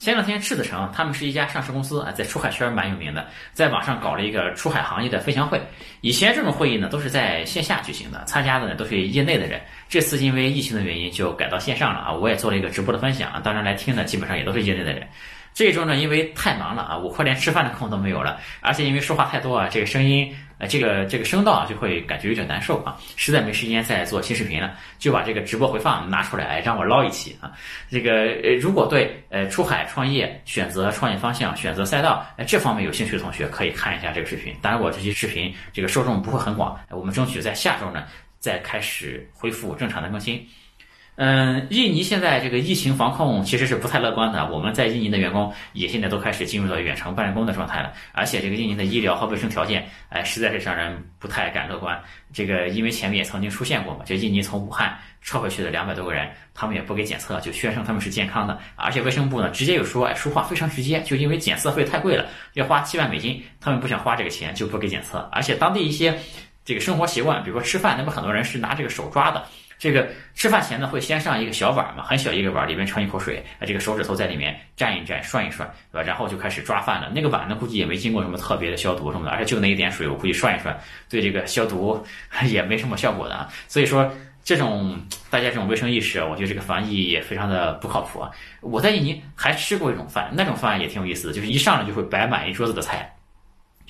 前两天赤子城，他们是一家上市公司啊，在出海圈蛮有名的，在网上搞了一个出海行业的分享会。以前这种会议呢都是在线下举行的，参加的呢都是业内的人。这次因为疫情的原因，就改到线上了啊。我也做了一个直播的分享啊，当然来听的基本上也都是业内的人。这一周呢，因为太忙了啊，我快连吃饭的空都没有了，而且因为说话太多啊，这个声音呃，这个这个声道啊就会感觉有点难受啊，实在没时间再做新视频了，就把这个直播回放拿出来，让我唠一期啊。这个呃，如果对呃出海创业、选择创业方向、选择赛道呃这方面有兴趣的同学，可以看一下这个视频。当然，我这期视频这个受众不会很广，我们争取在下周呢再开始恢复正常的更新。嗯，印尼现在这个疫情防控其实是不太乐观的。我们在印尼的员工也现在都开始进入到远程办公的状态了，而且这个印尼的医疗和卫生条件，哎，实在是让人不太敢乐观。这个因为前面也曾经出现过嘛，就印尼从武汉撤回去的两百多个人，他们也不给检测，就宣称他们是健康的。而且卫生部呢，直接有说，哎，说话非常直接，就因为检测费太贵了，要花七万美金，他们不想花这个钱，就不给检测。而且当地一些这个生活习惯，比如说吃饭，那么很多人是拿这个手抓的。这个吃饭前呢，会先上一个小碗嘛，很小一个碗，里面盛一口水，啊，这个手指头在里面蘸一蘸、涮一涮，对吧？然后就开始抓饭了。那个碗呢，估计也没经过什么特别的消毒什么的，而且就那一点水，我估计涮一涮，对这个消毒 也没什么效果的啊。所以说，这种大家这种卫生意识，我觉得这个防疫也非常的不靠谱啊。我在印尼还吃过一种饭，那种饭也挺有意思的，就是一上来就会摆满一桌子的菜。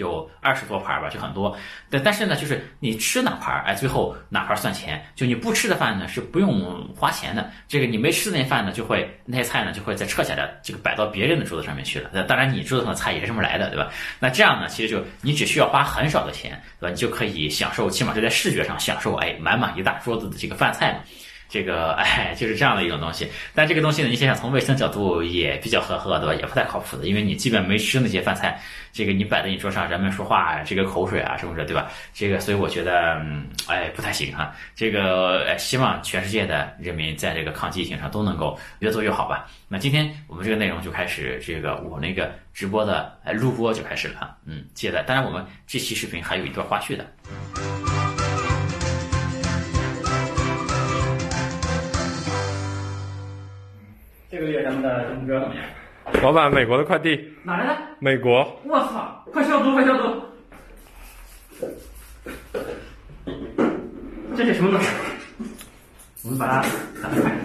有二十多盘吧，就很多。但但是呢，就是你吃哪盘，哎，最后哪盘算钱。就你不吃的饭呢，是不用花钱的。这个你没吃的那饭呢，就会那些菜呢，就会再撤下来，这个摆到别人的桌子上面去了。那当然，你桌子上的菜也是这么来的，对吧？那这样呢，其实就你只需要花很少的钱，对吧？你就可以享受，起码是在视觉上享受，哎，满满一大桌子的这个饭菜嘛。这个 哎，就是这样的一种东西。但这个东西呢，你想想从卫生角度也比较呵呵，对吧？也不太靠谱的，因为你基本没吃那些饭菜，这个你摆在你桌上，人们说话这个口水啊，什么的对吧？这个所以我觉得，嗯，哎，不太行哈。这个希望全世界的人民在这个抗击疫情上都能够越做越好吧。那今天我们这个内容就开始，这个我那个直播的录播就开始了，嗯，接着，当然我们这期视频还有一段花絮的。嗯这个月咱们的融资怎么样？老板，美国的快递。哪来的？美国。我操！快消毒，快消毒！这是什么东西？我们把它打开。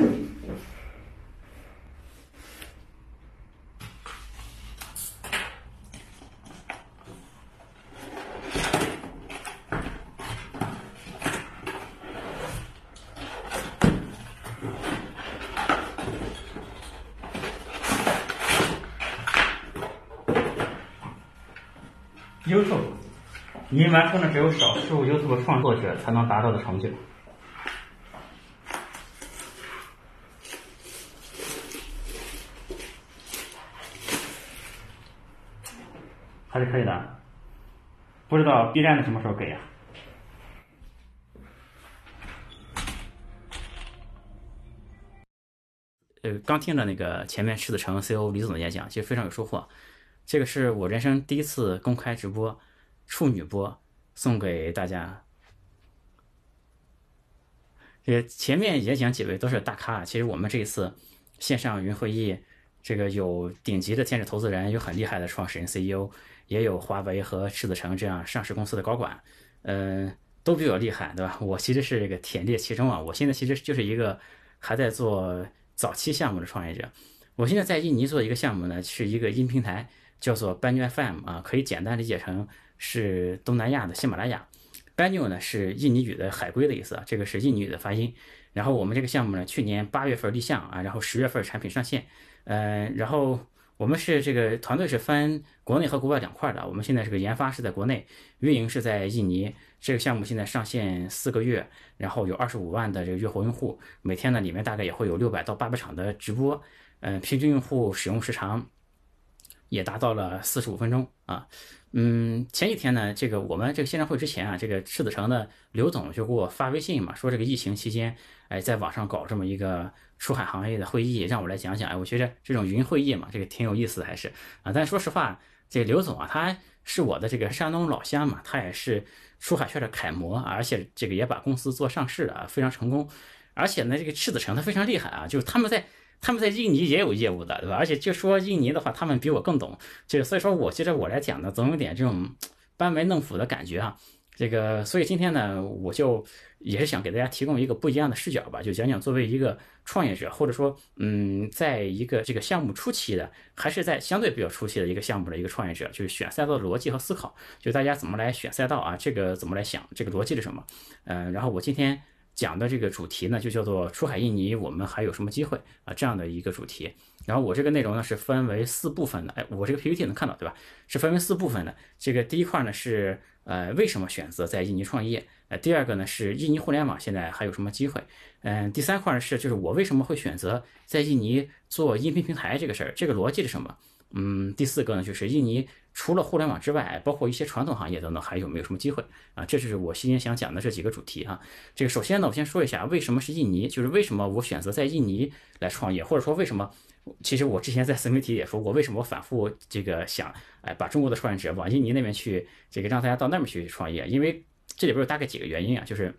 YouTube，你完成的只有少数 YouTube 创作者才能达到的成就。还是可以的，不知道 B 站的什么时候给呀？呃，刚听了那个前面赤子城 CEO 李总的演讲，其实非常有收获。这个是我人生第一次公开直播，处女播，送给大家。这前面演讲几位都是大咖，其实我们这一次线上云会议，这个有顶级的天使投资人，有很厉害的创始人 CEO，也有华为和赤子城这样上市公司的高管，嗯，都比我厉害，对吧？我其实是这个忝列其中啊，我现在其实就是一个还在做早期项目的创业者。我现在在印尼做一个项目呢，是一个音平台。叫做 Banyu FM 啊，可以简单理解成是东南亚的喜马拉雅。Banyu 呢是印尼语的海龟的意思啊，这个是印尼语的发音。然后我们这个项目呢，去年八月份立项啊，然后十月份产品上线。嗯，然后我们是这个团队是分国内和国外两块的。我们现在这个研发是在国内，运营是在印尼。这个项目现在上线四个月，然后有二十五万的这个月活用户，每天呢里面大概也会有六百到八百场的直播。嗯，平均用户使用时长。也达到了四十五分钟啊，嗯，前几天呢，这个我们这个线上会之前啊，这个赤子城的刘总就给我发微信嘛，说这个疫情期间，哎，在网上搞这么一个出海行业的会议，让我来讲讲。哎，我觉得这种云会议嘛，这个挺有意思的，还是啊。但说实话，这刘总啊，他是我的这个山东老乡嘛，他也是出海圈的楷模，而且这个也把公司做上市了，非常成功。而且呢，这个赤子城他非常厉害啊，就是他们在。他们在印尼也有业务的，对吧？而且就说印尼的话，他们比我更懂，就是所以说我觉得我来讲呢，总有点这种班门弄斧的感觉啊。这个，所以今天呢，我就也是想给大家提供一个不一样的视角吧，就讲讲作为一个创业者，或者说，嗯，在一个这个项目初期的，还是在相对比较初期的一个项目的一个创业者，就是选赛道的逻辑和思考，就大家怎么来选赛道啊，这个怎么来想，这个逻辑是什么？嗯，然后我今天讲的这个主题呢，就叫做出海印尼，我们还有什么机会啊？这样的一个主题。然后我这个内容呢是分为四部分的，哎，我这个 PPT 能看到对吧？是分为四部分的。这个第一块呢是呃为什么选择在印尼创业？呃，第二个呢是印尼互联网现在还有什么机会？嗯，第三块呢是就是我为什么会选择在印尼做音频平台这个事儿，这个逻辑是什么？嗯，第四个呢就是印尼除了互联网之外，包括一些传统行业等等，还有没有什么机会啊？这就是我今天想讲的这几个主题哈。这个首先呢，我先说一下为什么是印尼，就是为什么我选择在印尼来创业，或者说为什么。其实我之前在自媒体也说过，为什么我反复这个想，哎，把中国的创业者往印尼那边去，这个让大家到那边去创业，因为这里边有大概几个原因啊，就是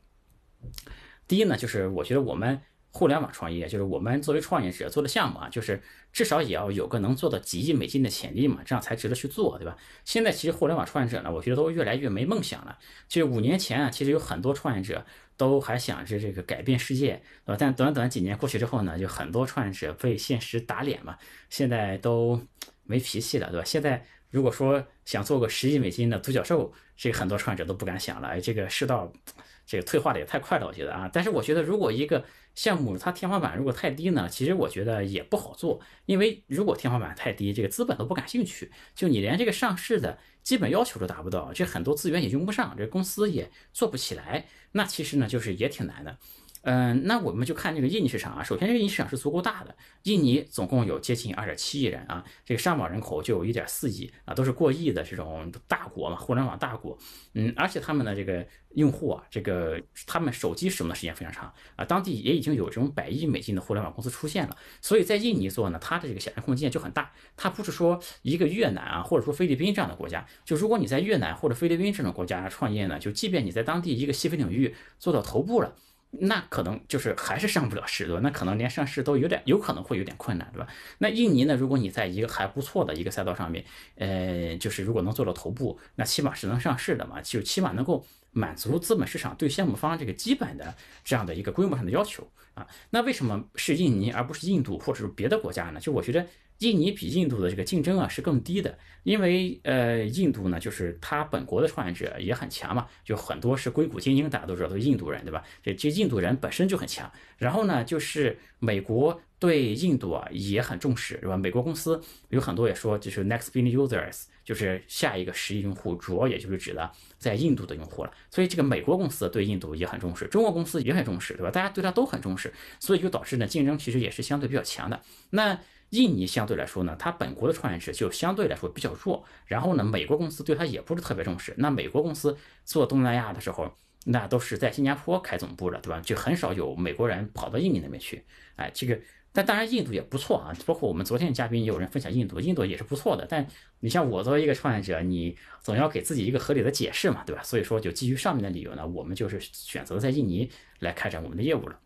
第一呢，就是我觉得我们。互联网创业就是我们作为创业者做的项目啊，就是至少也要有个能做到几亿美金的潜力嘛，这样才值得去做，对吧？现在其实互联网创业者呢，我觉得都越来越没梦想了。就是五年前啊，其实有很多创业者都还想着这个改变世界，对吧？但短短几年过去之后呢，就很多创业者被现实打脸嘛，现在都没脾气了，对吧？现在如果说想做个十亿美金的独角兽，这个很多创业者都不敢想了，哎，这个世道。这个退化的也太快了，我觉得啊。但是我觉得，如果一个项目它天花板如果太低呢，其实我觉得也不好做。因为如果天花板太低，这个资本都不感兴趣，就你连这个上市的基本要求都达不到，这很多资源也用不上，这公司也做不起来，那其实呢，就是也挺难的。嗯，那我们就看这个印尼市场啊。首先，这个印尼市场是足够大的，印尼总共有接近二点七亿人啊，这个上网人口就有一点四亿啊，都是过亿的这种大国嘛，互联网大国。嗯，而且他们的这个用户啊，这个他们手机使用的时间非常长啊，当地也已经有这种百亿美金的互联网公司出现了。所以在印尼做呢，它的这个想象空间就很大。它不是说一个越南啊，或者说菲律宾这样的国家，就如果你在越南或者菲律宾这种国家创业呢，就即便你在当地一个细分领域做到头部了。那可能就是还是上不了市，对吧？那可能连上市都有点，有可能会有点困难，对吧？那印尼呢？如果你在一个还不错的一个赛道上面，呃，就是如果能做到头部，那起码是能上市的嘛，就起码能够满足资本市场对项目方这个基本的这样的一个规模上的要求啊。那为什么是印尼而不是印度或者是别的国家呢？就我觉得。印尼比印度的这个竞争啊是更低的，因为呃，印度呢就是它本国的创业者也很强嘛，就很多是硅谷精英，大家都知道都是印度人，对吧？这这印度人本身就很强。然后呢，就是美国对印度啊也很重视，是吧？美国公司有很多也说就是 next billion users，就是下一个十亿用户，主要也就是指的在印度的用户了。所以这个美国公司对印度也很重视，中国公司也很重视，对吧？大家对它都很重视，所以就导致呢竞争其实也是相对比较强的。那印尼相对来说呢，它本国的创业者就相对来说比较弱。然后呢，美国公司对它也不是特别重视。那美国公司做东南亚的时候，那都是在新加坡开总部的，对吧？就很少有美国人跑到印尼那边去。哎，这个，但当然印度也不错啊。包括我们昨天的嘉宾也有人分享印度，印度也是不错的。但你像我作为一个创业者，你总要给自己一个合理的解释嘛，对吧？所以说，就基于上面的理由呢，我们就是选择在印尼来开展我们的业务了。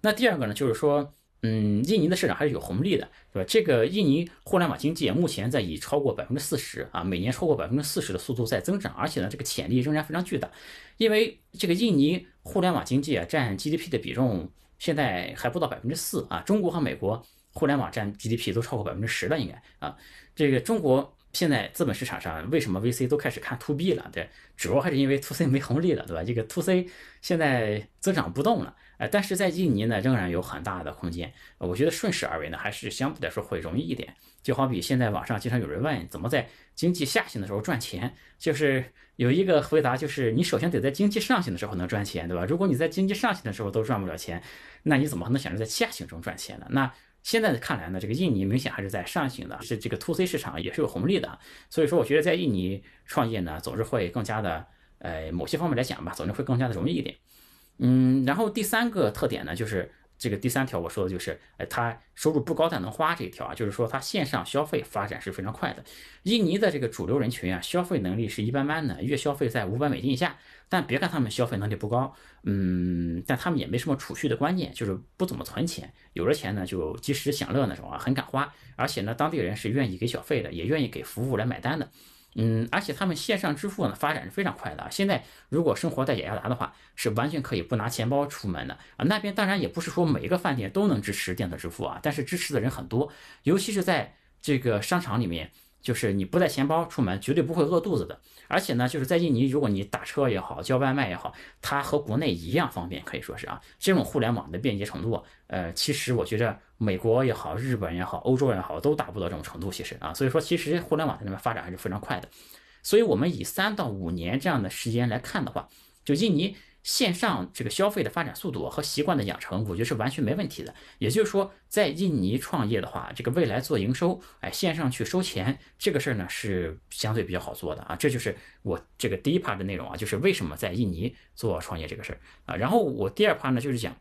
那第二个呢，就是说。嗯，印尼的市场还是有红利的，对吧？这个印尼互联网经济目前在以超过百分之四十啊，每年超过百分之四十的速度在增长，而且呢，这个潜力仍然非常巨大。因为这个印尼互联网经济啊，占 GDP 的比重现在还不到百分之四啊，中国和美国互联网占 GDP 都超过百分之十了，应该啊，这个中国。现在资本市场上为什么 VC 都开始看 To B 了？对，主要还是因为 To C 没红利了，对吧？这个 To C 现在增长不动了，哎，但是在印尼呢，仍然有很大的空间。我觉得顺势而为呢，还是相对来说会容易一点。就好比现在网上经常有人问，怎么在经济下行的时候赚钱？就是有一个回答，就是你首先得在经济上行的时候能赚钱，对吧？如果你在经济上行的时候都赚不了钱，那你怎么能想着在下行中赚钱呢？那现在看来呢，这个印尼明显还是在上行的，是这个 to C 市场也是有红利的，所以说我觉得在印尼创业呢，总是会更加的，呃，某些方面来讲吧，总是会更加的容易一点。嗯，然后第三个特点呢，就是这个第三条我说的就是，呃，它收入不高但能花这一条啊，就是说它线上消费发展是非常快的。印尼的这个主流人群啊，消费能力是一般般的，月消费在五百美金以下。但别看他们消费能力不高，嗯，但他们也没什么储蓄的观念，就是不怎么存钱，有了钱呢就及时享乐那种啊，很敢花。而且呢，当地人是愿意给小费的，也愿意给服务来买单的。嗯，而且他们线上支付呢发展是非常快的啊。现在如果生活在雅加达的话，是完全可以不拿钱包出门的啊。那边当然也不是说每一个饭店都能支持电子支付啊，但是支持的人很多，尤其是在这个商场里面。就是你不带钱包出门，绝对不会饿肚子的。而且呢，就是在印尼，如果你打车也好，叫外卖也好，它和国内一样方便，可以说是啊，这种互联网的便捷程度，呃，其实我觉得美国也好，日本也好，欧洲也好，都达不到这种程度。其实啊，所以说其实互联网在那边发展还是非常快的。所以我们以三到五年这样的时间来看的话，就印尼。线上这个消费的发展速度和习惯的养成，我觉得是完全没问题的。也就是说，在印尼创业的话，这个未来做营收，哎，线上去收钱这个事儿呢，是相对比较好做的啊。这就是我这个第一 part 的内容啊，就是为什么在印尼做创业这个事儿啊。然后我第二 part 呢，就是讲。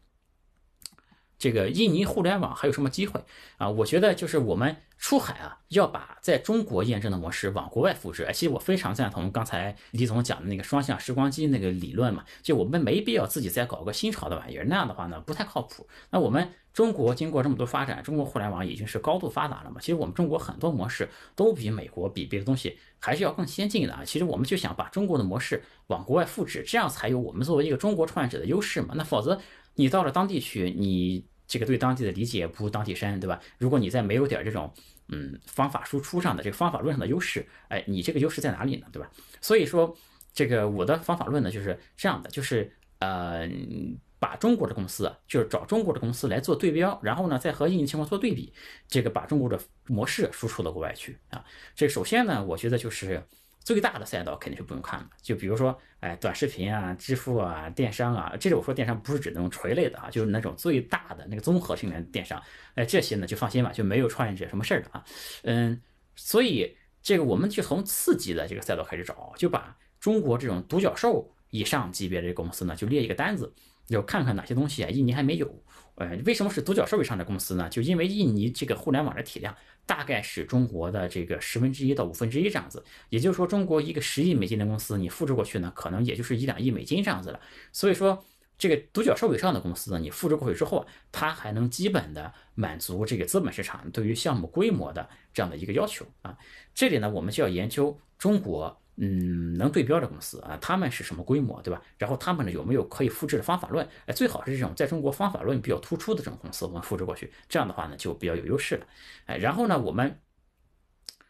这个印尼互联网还有什么机会啊？我觉得就是我们出海啊，要把在中国验证的模式往国外复制。其实我非常赞同刚才李总讲的那个双向时光机那个理论嘛，就我们没必要自己再搞个新潮的玩意儿，那样的话呢不太靠谱。那我们中国经过这么多发展，中国互联网已经是高度发达了嘛。其实我们中国很多模式都比美国比别的东西还是要更先进的啊。其实我们就想把中国的模式往国外复制，这样才有我们作为一个中国创业者的优势嘛。那否则。你到了当地去，你这个对当地的理解不如当地深，对吧？如果你再没有点这种嗯方法输出上的这个方法论上的优势，哎，你这个优势在哪里呢？对吧？所以说，这个我的方法论呢就是这样的，就是呃，把中国的公司，就是找中国的公司来做对标，然后呢再和印尼情况做对比，这个把中国的模式输出到国外去啊。这首先呢，我觉得就是。最大的赛道肯定是不用看了，就比如说，哎，短视频啊、支付啊、电商啊，这里我说电商不是指那种垂类的啊，就是那种最大的那个综合性的电商，哎，这些呢就放心吧，就没有创业者什么事儿的啊。嗯，所以这个我们就从次级的这个赛道开始找，就把中国这种独角兽以上级别的公司呢，就列一个单子，就看看哪些东西啊印尼还没有。呃，为什么是独角兽以上的公司呢？就因为印尼这个互联网的体量大概是中国的这个十分之一到五分之一这样子，也就是说，中国一个十亿美金的公司，你复制过去呢，可能也就是一两亿美金这样子了。所以说，这个独角兽以上的公司呢，你复制过去之后，它还能基本的满足这个资本市场对于项目规模的这样的一个要求啊。这里呢，我们就要研究中国。嗯，能对标的公司啊，他们是什么规模，对吧？然后他们呢有没有可以复制的方法论？哎，最好是这种在中国方法论比较突出的这种公司，我们复制过去，这样的话呢就比较有优势了。哎，然后呢，我们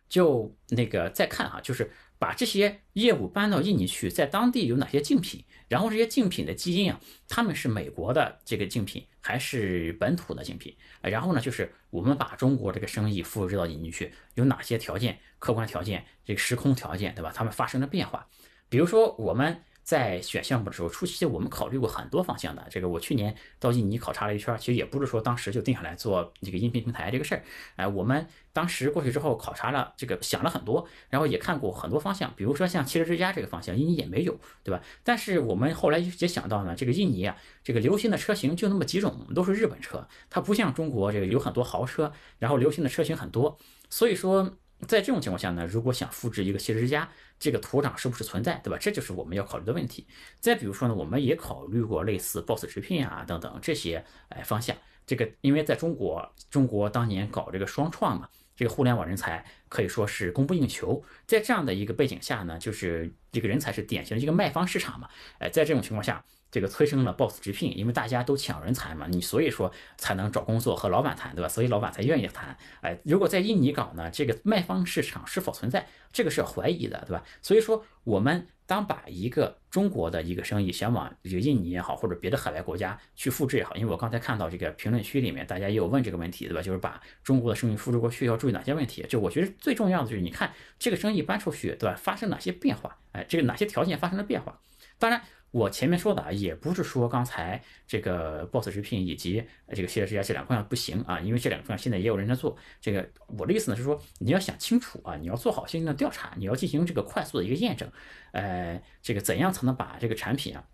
就那个再看哈，就是。把这些业务搬到印尼去，在当地有哪些竞品？然后这些竞品的基因啊，他们是美国的这个竞品还是本土的竞品？然后呢，就是我们把中国这个生意复制到引进去，有哪些条件、客观条件、这个时空条件，对吧？它们发生了变化。比如说我们。在选项目的时候，初期我们考虑过很多方向的。这个我去年到印尼考察了一圈，其实也不是说当时就定下来做这个音频平台这个事儿。哎，我们当时过去之后考察了这个，想了很多，然后也看过很多方向，比如说像汽车之家这个方向，印尼也没有，对吧？但是我们后来也想到呢，这个印尼啊，这个流行的车型就那么几种，都是日本车，它不像中国这个有很多豪车，然后流行的车型很多，所以说。在这种情况下呢，如果想复制一个汽车之家，这个土壤是不是存在，对吧？这就是我们要考虑的问题。再比如说呢，我们也考虑过类似 BOSS 直聘啊等等这些哎方向。这个因为在中国，中国当年搞这个双创嘛，这个互联网人才可以说是供不应求。在这样的一个背景下呢，就是这个人才是典型的一个卖方市场嘛。哎，在这种情况下。这个催生了 boss 直聘，因为大家都抢人才嘛，你所以说才能找工作和老板谈，对吧？所以老板才愿意谈。哎，如果在印尼搞呢，这个卖方市场是否存在，这个是要怀疑的，对吧？所以说，我们当把一个中国的一个生意想往这个印尼也好，或者别的海外国家去复制也好，因为我刚才看到这个评论区里面大家也有问这个问题，对吧？就是把中国的生意复制过去要注意哪些问题？就我觉得最重要的就是你看这个生意搬出去，对吧？发生哪些变化？哎，这个哪些条件发生了变化？当然。我前面说的啊，也不是说刚才这个 Boss 直聘以及这个汽车之家这两个方向不行啊，因为这两个方向现在也有人在做。这个我的意思呢是说，你要想清楚啊，你要做好相应的调查，你要进行这个快速的一个验证。呃，这个怎样才能把这个产品啊，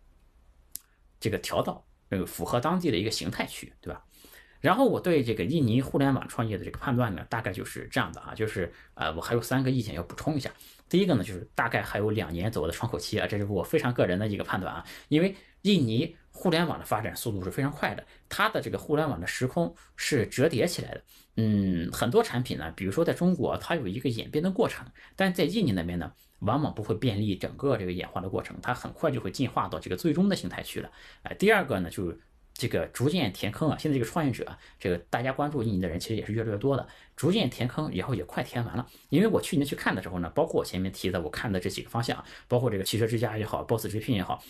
这个调到这个符合当地的一个形态去，对吧？然后我对这个印尼互联网创业的这个判断呢，大概就是这样的啊，就是呃，我还有三个意见要补充一下。第一个呢，就是大概还有两年左右的窗口期啊，这是我非常个人的一个判断啊，因为印尼互联网的发展速度是非常快的，它的这个互联网的时空是折叠起来的。嗯，很多产品呢，比如说在中国，它有一个演变的过程，但在印尼那边呢，往往不会便利整个这个演化的过程，它很快就会进化到这个最终的形态去了。哎，第二个呢，就是。这个逐渐填坑啊，现在这个创业者，这个大家关注印尼的人其实也是越来越多的。逐渐填坑以后也快填完了，因为我去年去看的时候呢，包括我前面提的我看的这几个方向，包括这个汽车之家也好，Boss 直聘也好，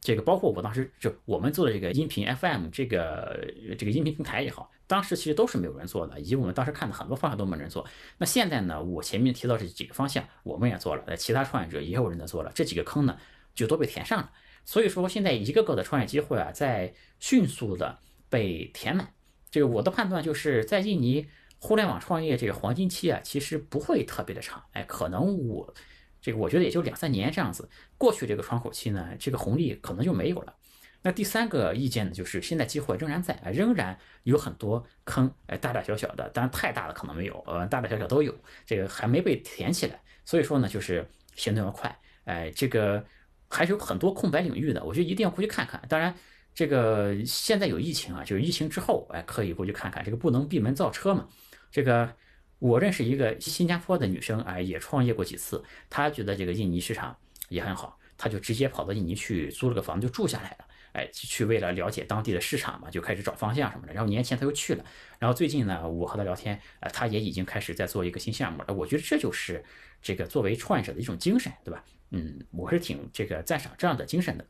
这个包括我当时就我们做的这个音频 FM 这个这个音频平台也好，当时其实都是没有人做的，以及我们当时看的很多方向都没人做。那现在呢，我前面提到这几个方向我们也做了，其他创业者也有人在做了，这几个坑呢就都被填上了。所以说现在一个个的创业机会啊，在迅速的。被填满，这个我的判断就是在印尼互联网创业这个黄金期啊，其实不会特别的长，哎，可能我这个我觉得也就两三年这样子过去这个窗口期呢，这个红利可能就没有了。那第三个意见呢，就是现在机会仍然在，仍然有很多坑，哎，大大小小的，当然太大的可能没有，呃，大大小小都有，这个还没被填起来。所以说呢，就是行动要快，哎，这个还是有很多空白领域的，我觉得一定要过去看看。当然。这个现在有疫情啊，就是疫情之后，哎，可以过去看看。这个不能闭门造车嘛。这个我认识一个新加坡的女生，哎，也创业过几次。她觉得这个印尼市场也很好，她就直接跑到印尼去租了个房就住下来了。哎，去为了了解当地的市场嘛，就开始找方向什么的。然后年前她又去了，然后最近呢，我和她聊天，呃，她也已经开始在做一个新项目了。我觉得这就是这个作为创业者的一种精神，对吧？嗯，我是挺这个赞赏这样的精神的。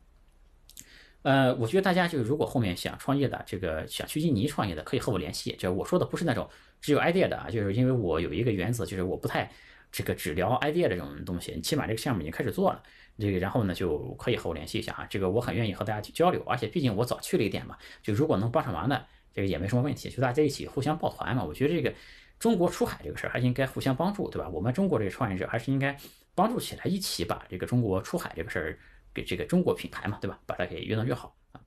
呃，我觉得大家就是如果后面想创业的，这个想去印尼创业的，可以和我联系。就我说的不是那种只有 idea 的啊，就是因为我有一个原则，就是我不太这个只聊 idea 这种东西。你起码这个项目已经开始做了，这个然后呢就可以和我联系一下啊。这个我很愿意和大家去交流，而且毕竟我早去了一点嘛，就如果能帮上忙的，这个也没什么问题，就大家一起互相抱团嘛。我觉得这个中国出海这个事儿还应该互相帮助，对吧？我们中国这个创业者还是应该帮助起来，一起把这个中国出海这个事儿。给这个中国品牌嘛，对吧？把它给越弄越好啊。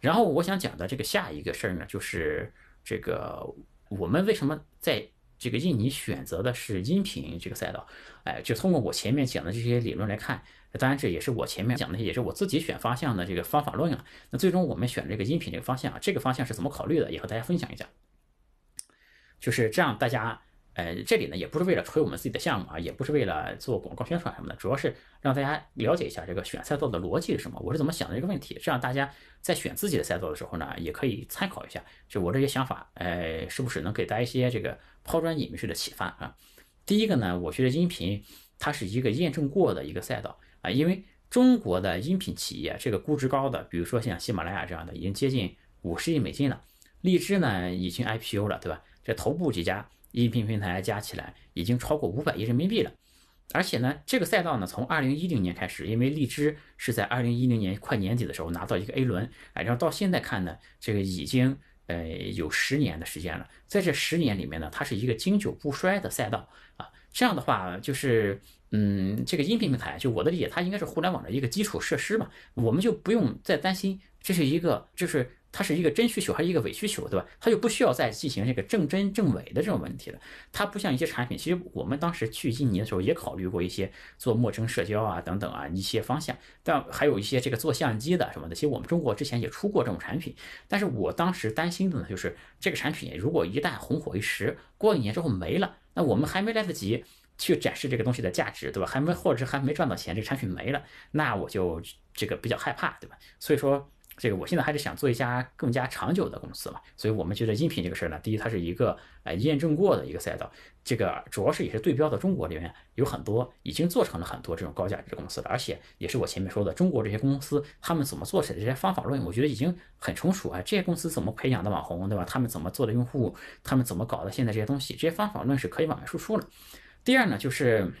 然后我想讲的这个下一个事儿呢，就是这个我们为什么在这个印尼选择的是音频这个赛道？哎，就通过我前面讲的这些理论来看，当然这也是我前面讲的，也是我自己选方向的这个方法论啊。那最终我们选这个音频这个方向啊，这个方向是怎么考虑的？也和大家分享一下。就是这样，大家。呃，这里呢也不是为了吹我们自己的项目啊，也不是为了做广告宣传什么的，主要是让大家了解一下这个选赛道的逻辑是什么，我是怎么想的这个问题，这样大家在选自己的赛道的时候呢，也可以参考一下，就我这些想法，呃，是不是能给大家一些这个抛砖引玉式的启发啊？第一个呢，我觉得音频它是一个验证过的一个赛道啊，因为中国的音频企业这个估值高的，比如说像喜马拉雅这样的，已经接近五十亿美金了，荔枝呢已经 IPO 了，对吧？这头部几家。音频平台加起来已经超过五百亿人民币了，而且呢，这个赛道呢，从二零一零年开始，因为荔枝是在二零一零年快年底的时候拿到一个 A 轮，哎，然后到现在看呢，这个已经呃有十年的时间了，在这十年里面呢，它是一个经久不衰的赛道啊。这样的话，就是嗯，这个音频平台，就我的理解，它应该是互联网的一个基础设施嘛，我们就不用再担心这是一个就是。它是一个真需求还是一个伪需求，对吧？它就不需要再进行这个正真正伪的这种问题了。它不像一些产品，其实我们当时去印尼的时候也考虑过一些做陌生社交啊等等啊一些方向，但还有一些这个做相机的什么的，其实我们中国之前也出过这种产品。但是我当时担心的呢，就是这个产品如果一旦红火一时，过一年之后没了，那我们还没来得及去展示这个东西的价值，对吧？还没或者是还没赚到钱，这个产品没了，那我就这个比较害怕，对吧？所以说。这个我现在还是想做一家更加长久的公司嘛，所以我们觉得音频这个事儿呢，第一它是一个呃验证过的一个赛道，这个主要是也是对标的中国里面有很多已经做成了很多这种高价值公司了，而且也是我前面说的中国这些公司他们怎么做起来这些方法论，我觉得已经很成熟啊，这些公司怎么培养的网红对吧？他们怎么做的用户，他们怎么搞的现在这些东西，这些方法论是可以往外输出了。第二呢，就是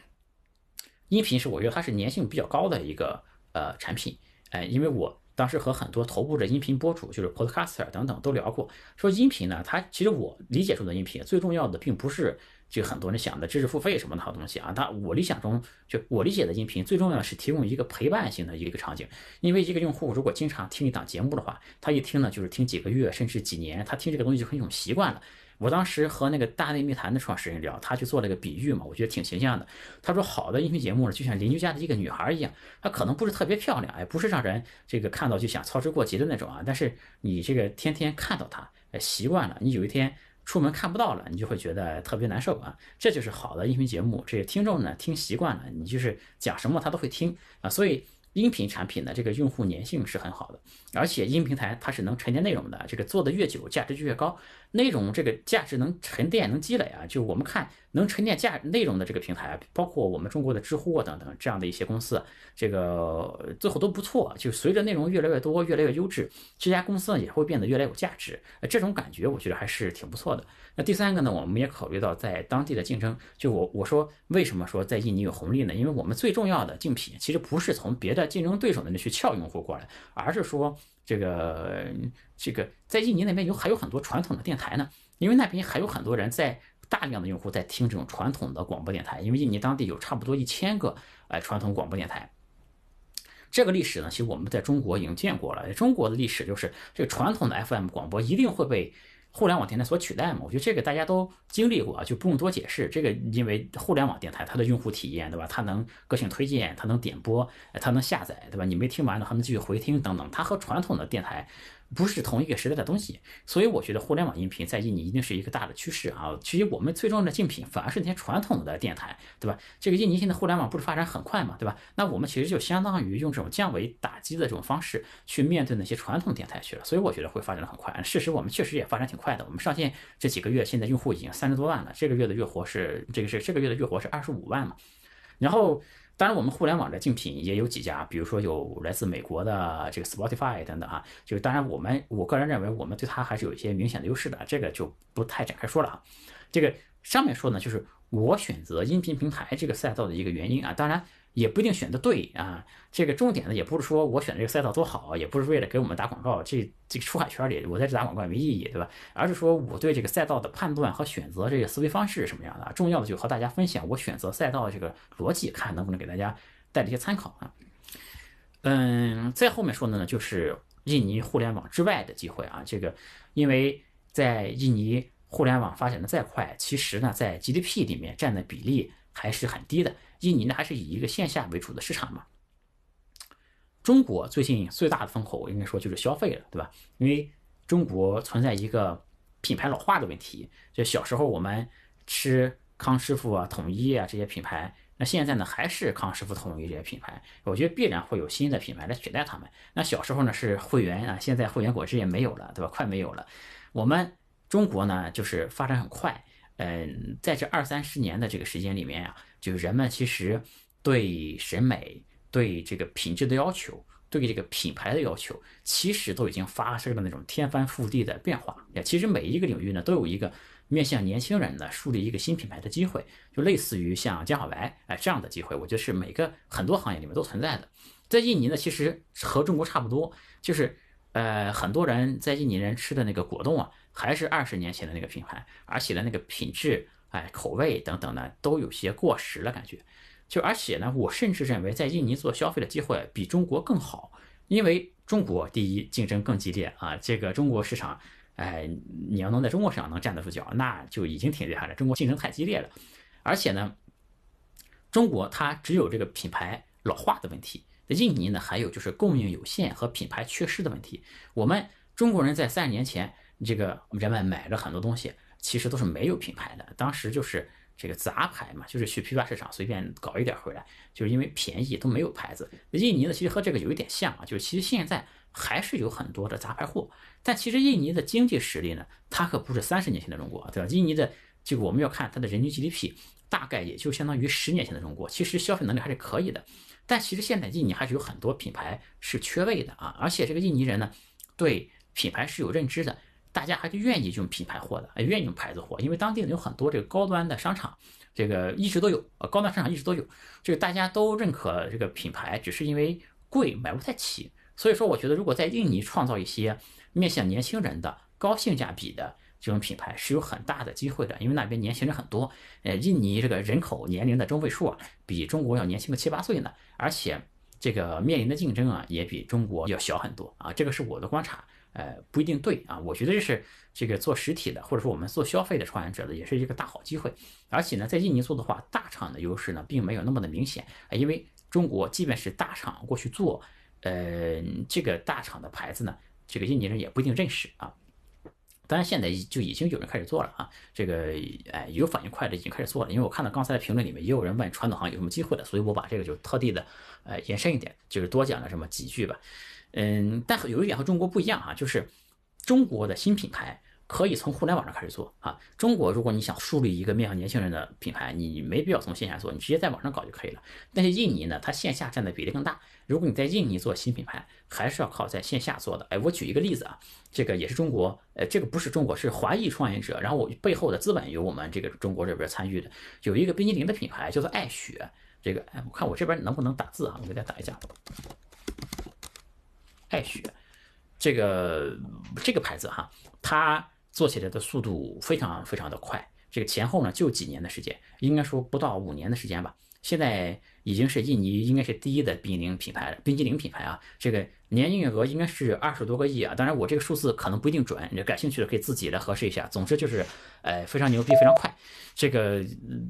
音频是我觉得它是粘性比较高的一个呃产品，哎，因为我。当时和很多头部的音频博主，就是 podcaster 等等都聊过，说音频呢，它其实我理解中的音频最重要的并不是就很多人想的知识付费什么的好东西啊。但我理想中，就我理解的音频，最重要的是提供一个陪伴性的一个场景。因为一个用户如果经常听一档节目的话，他一听呢就是听几个月甚至几年，他听这个东西就很有习惯了。我当时和那个大内密谈的创始人聊，他就做了个比喻嘛，我觉得挺形象的。他说，好的音频节目呢，就像邻居家的一个女孩一样，她可能不是特别漂亮，哎，不是让人这个看到就想操之过急的那种啊。但是你这个天天看到她，哎，习惯了，你有一天出门看不到了，你就会觉得特别难受啊。这就是好的音频节目，这些听众呢听习惯了，你就是讲什么他都会听啊，所以。音频产品的，这个用户粘性是很好的，而且音平台它是能沉淀内容的，这个做的越久，价值就越高。内容这个价值能沉淀、能积累啊，就我们看能沉淀价内容的这个平台，包括我们中国的知乎啊等等这样的一些公司，这个最后都不错。就随着内容越来越多、越来越优质，这家公司呢也会变得越来越有价值。这种感觉我觉得还是挺不错的。那第三个呢，我们也考虑到在当地的竞争。就我我说为什么说在印尼有红利呢？因为我们最重要的竞品其实不是从别的竞争对手那里去撬用户过来，而是说。这个这个在印尼那边有还有很多传统的电台呢，因为那边还有很多人在大量的用户在听这种传统的广播电台，因为印尼当地有差不多一千个哎传统广播电台。这个历史呢，其实我们在中国已经见过了。中国的历史就是这个传统的 FM 广播一定会被。互联网电台所取代嘛？我觉得这个大家都经历过，就不用多解释。这个因为互联网电台它的用户体验，对吧？它能个性推荐，它能点播，它能下载，对吧？你没听完的还能继续回听等等。它和传统的电台。不是同一个时代的东西，所以我觉得互联网音频在印尼一定是一个大的趋势啊。其实我们最重要的竞品反而是那些传统的电台，对吧？这个印尼现在互联网不是发展很快嘛，对吧？那我们其实就相当于用这种降维打击的这种方式去面对那些传统电台去了，所以我觉得会发展的很快。事实我们确实也发展挺快的，我们上线这几个月，现在用户已经三十多万了，这个月的月活是这个是这个月的月活是二十五万嘛，然后。当然，我们互联网的竞品也有几家，比如说有来自美国的这个 Spotify 等等啊。就是当然，我们我个人认为，我们对它还是有一些明显的优势的，这个就不太展开说了啊。这个上面说呢，就是我选择音频平台这个赛道的一个原因啊。当然。也不一定选的对啊，这个重点呢，也不是说我选这个赛道多好，也不是为了给我们打广告，这这个出海圈里我在这打广告也没意义，对吧？而是说我对这个赛道的判断和选择这个思维方式是什么样的，重要的就和大家分享我选择赛道的这个逻辑，看能不能给大家带来一些参考啊。嗯，在后面说的呢，就是印尼互联网之外的机会啊，这个因为在印尼互联网发展的再快，其实呢，在 GDP 里面占的比例。还是很低的。印尼呢，还是以一个线下为主的市场嘛。中国最近最大的风口，应该说就是消费了，对吧？因为中国存在一个品牌老化的问题。就小时候我们吃康师傅啊、统一啊这些品牌，那现在呢还是康师傅、统一这些品牌。我觉得必然会有新的品牌来取代他们。那小时候呢是汇源啊，现在汇源果汁也没有了，对吧？快没有了。我们中国呢就是发展很快。嗯，在这二三十年的这个时间里面啊，就是人们其实对审美、对这个品质的要求、对这个品牌的要求，其实都已经发生了那种天翻覆地的变化。也，其实每一个领域呢，都有一个面向年轻人的树立一个新品牌的机会，就类似于像江小白哎这样的机会，我觉得是每个很多行业里面都存在的。在印尼呢，其实和中国差不多，就是呃，很多人在印尼人吃的那个果冻啊。还是二十年前的那个品牌，而且呢，那个品质、哎，口味等等呢，都有些过时了，感觉。就而且呢，我甚至认为在印尼做消费的机会比中国更好，因为中国第一竞争更激烈啊，这个中国市场，哎，你要能在中国市场能站得住脚，那就已经挺厉害了。中国竞争太激烈了，而且呢，中国它只有这个品牌老化的问题，印尼呢还有就是供应有限和品牌缺失的问题。我们中国人在三十年前。这个人们买了很多东西，其实都是没有品牌的。当时就是这个杂牌嘛，就是去批发市场随便搞一点回来，就是因为便宜都没有牌子。印尼呢，其实和这个有一点像啊，就是其实现在还是有很多的杂牌货。但其实印尼的经济实力呢，它可不是三十年前的中国，对吧？印尼的这个我们要看它的人均 GDP，大概也就相当于十年前的中国，其实消费能力还是可以的。但其实现在印尼还是有很多品牌是缺位的啊，而且这个印尼人呢，对品牌是有认知的。大家还是愿意用品牌货的，愿意用牌子货，因为当地呢有很多这个高端的商场，这个一直都有，呃，高端商场一直都有，这个大家都认可这个品牌，只是因为贵买不太起。所以说，我觉得如果在印尼创造一些面向年轻人的高性价比的这种品牌是有很大的机会的，因为那边年轻人很多。呃，印尼这个人口年龄的中位数啊，比中国要年轻个七八岁呢，而且这个面临的竞争啊，也比中国要小很多啊。这个是我的观察，呃，不一定对啊。我觉得这是这个做实体的，或者说我们做消费的创业者的，也是一个大好机会。而且呢，在印尼做的话，大厂的优势呢，并没有那么的明显，因为中国即便是大厂过去做，呃，这个大厂的牌子呢，这个印尼人也不一定认识啊。当然，现在就已经有人开始做了啊，这个哎有反应快的已经开始做了。因为我看到刚才的评论里面也有人问传统行业有什么机会的，所以我把这个就特地的呃延伸一点，就是多讲了这么几句吧。嗯，但有一点和中国不一样啊，就是中国的新品牌。可以从互联网上开始做啊！中国，如果你想树立一个面向年轻人的品牌，你没必要从线下做，你直接在网上搞就可以了。但是印尼呢，它线下占的比例更大。如果你在印尼做新品牌，还是要靠在线下做的。哎，我举一个例子啊，这个也是中国，呃，这个不是中国，是华裔创业者，然后我背后的资本由我们这个中国这边参与的。有一个冰激凌的品牌叫做爱雪，这个哎，我看我这边能不能打字啊？我给大家打一下，爱雪，这个这个牌子哈，它。做起来的速度非常非常的快，这个前后呢就几年的时间，应该说不到五年的时间吧。现在已经是印尼应该是第一的冰激凌品牌了，冰激凌品牌啊，这个年营业额应该是二十多个亿啊。当然我这个数字可能不一定准，你感兴趣的可以自己来核实一下。总之就是，呃，非常牛逼，非常快。这个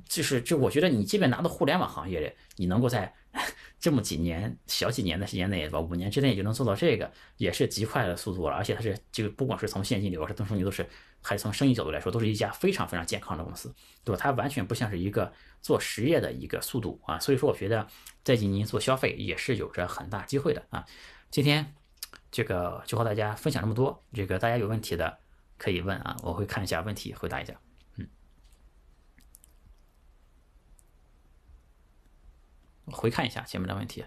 就是就我觉得你即便拿到互联网行业里，你能够在。这么几年小几年的时间内，吧？五年之内就能做到这个，也是极快的速度了。而且它是这个，不光是从现金流，还是从你都是，还是从生意角度来说，都是一家非常非常健康的公司，对吧？它完全不像是一个做实业的一个速度啊。所以说，我觉得在印尼做消费也是有着很大机会的啊。今天这个就和大家分享这么多，这个大家有问题的可以问啊，我会看一下问题回答一下。回看一下前面的问题。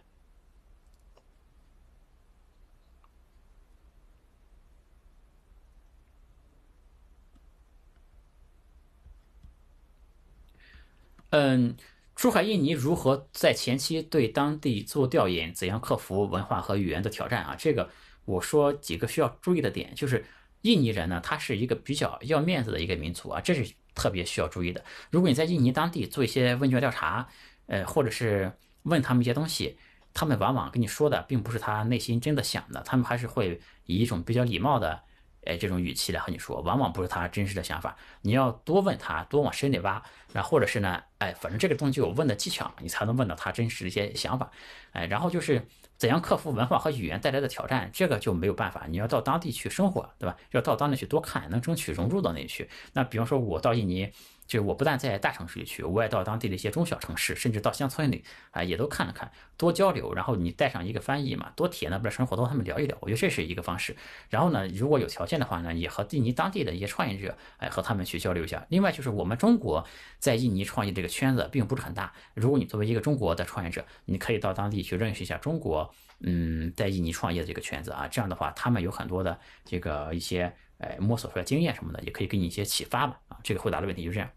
嗯，珠海印尼如何在前期对当地做调研？怎样克服文化和语言的挑战啊？这个我说几个需要注意的点，就是印尼人呢，他是一个比较要面子的一个民族啊，这是特别需要注意的。如果你在印尼当地做一些问卷调查，呃，或者是问他们一些东西，他们往往跟你说的并不是他内心真的想的，他们还是会以一种比较礼貌的，哎，这种语气来和你说，往往不是他真实的想法。你要多问他，多往深里挖，然后或者是呢，哎，反正这个东西有问的技巧，你才能问到他真实的一些想法。哎，然后就是怎样克服文化和语言带来的挑战，这个就没有办法，你要到当地去生活，对吧？要到当地去多看，能争取融入到那里去。那比方说，我到印尼。就是我不但在大城市里去，我也到当地的一些中小城市，甚至到乡村里啊，也都看了看，多交流。然后你带上一个翻译嘛，多体验那边的生活，多和他们聊一聊。我觉得这是一个方式。然后呢，如果有条件的话呢，也和印尼当地的一些创业者，哎，和他们去交流一下。另外就是我们中国在印尼创业这个圈子并不是很大。如果你作为一个中国的创业者，你可以到当地去认识一下中国，嗯，在印尼创业的这个圈子啊。这样的话，他们有很多的这个一些哎摸索出来经验什么的，也可以给你一些启发吧。啊，这个回答的问题就这样。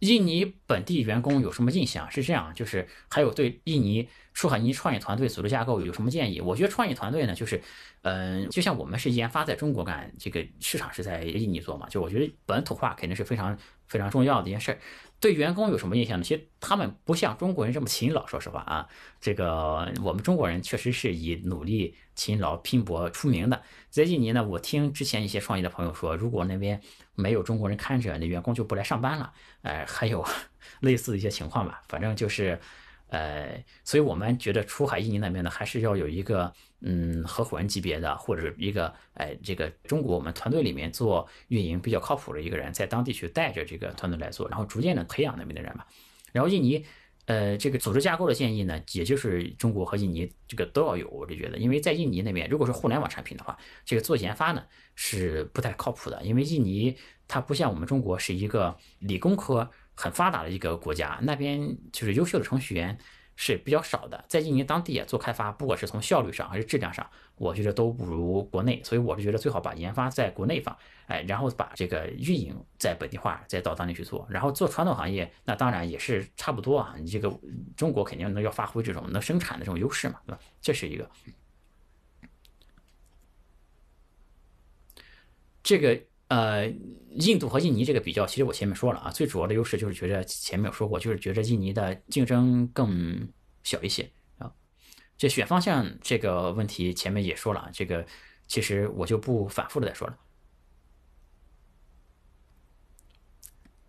印尼本地员工有什么印象？是这样，就是还有对印尼出海尼创业团队组织架构有什么建议？我觉得创业团队呢，就是，嗯，就像我们是研发在中国干，这个市场是在印尼做嘛，就我觉得本土化肯定是非常非常重要的一件事儿。对员工有什么印象呢？其实他们不像中国人这么勤劳，说实话啊，这个我们中国人确实是以努力、勤劳、拼搏出名的。在印尼呢，我听之前一些创业的朋友说，如果那边没有中国人看着，那员工就不来上班了。哎，还有 类似的一些情况吧，反正就是，呃，所以我们觉得出海印尼那边呢，还是要有一个嗯合伙人级别的，或者一个哎这个中国我们团队里面做运营比较靠谱的一个人，在当地去带着这个团队来做，然后逐渐的培养那边的人吧。然后印尼。呃，这个组织架构的建议呢，也就是中国和印尼这个都要有，我就觉得，因为在印尼那边，如果是互联网产品的话，这个做研发呢是不太靠谱的，因为印尼它不像我们中国是一个理工科很发达的一个国家，那边就是优秀的程序员。是比较少的，在印尼当地也做开发，不管是从效率上还是质量上，我觉得都不如国内，所以我是觉得最好把研发在国内放，哎，然后把这个运营在本地化，再到当地去做，然后做传统行业，那当然也是差不多啊。你这个中国肯定能要发挥这种能生产的这种优势嘛，对吧？这是一个。这个呃，印度和印尼这个比较，其实我前面说了啊，最主要的优势就是觉着前面有说过，就是觉着印尼的竞争更小一些啊。这选方向这个问题前面也说了，这个其实我就不反复的再说了。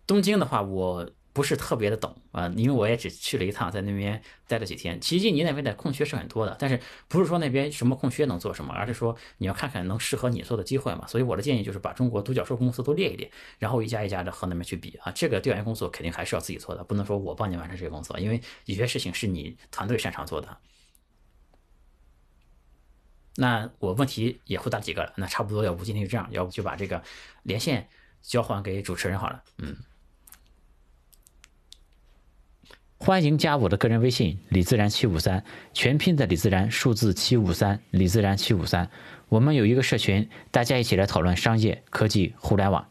东京的话，我不是特别的懂啊，因为我也只去了一趟，在那边待了几天。其实你那边的空缺是很多的，但是不是说那边什么空缺能做什么，而是说你要看看能适合你做的机会嘛。所以我的建议就是把中国独角兽公司都列一列，然后一家一家的和那边去比啊。这个调研工作肯定还是要自己做的，不能说我帮你完成这个工作，因为有些事情是你团队擅长做的。那我问题也回答几个了，那差不多，要不今天就这样，要不就把这个连线交还给主持人好了，嗯。欢迎加我的个人微信李自然七五三，全拼的李自然，数字七五三，李自然七五三。我们有一个社群，大家一起来讨论商业、科技、互联网。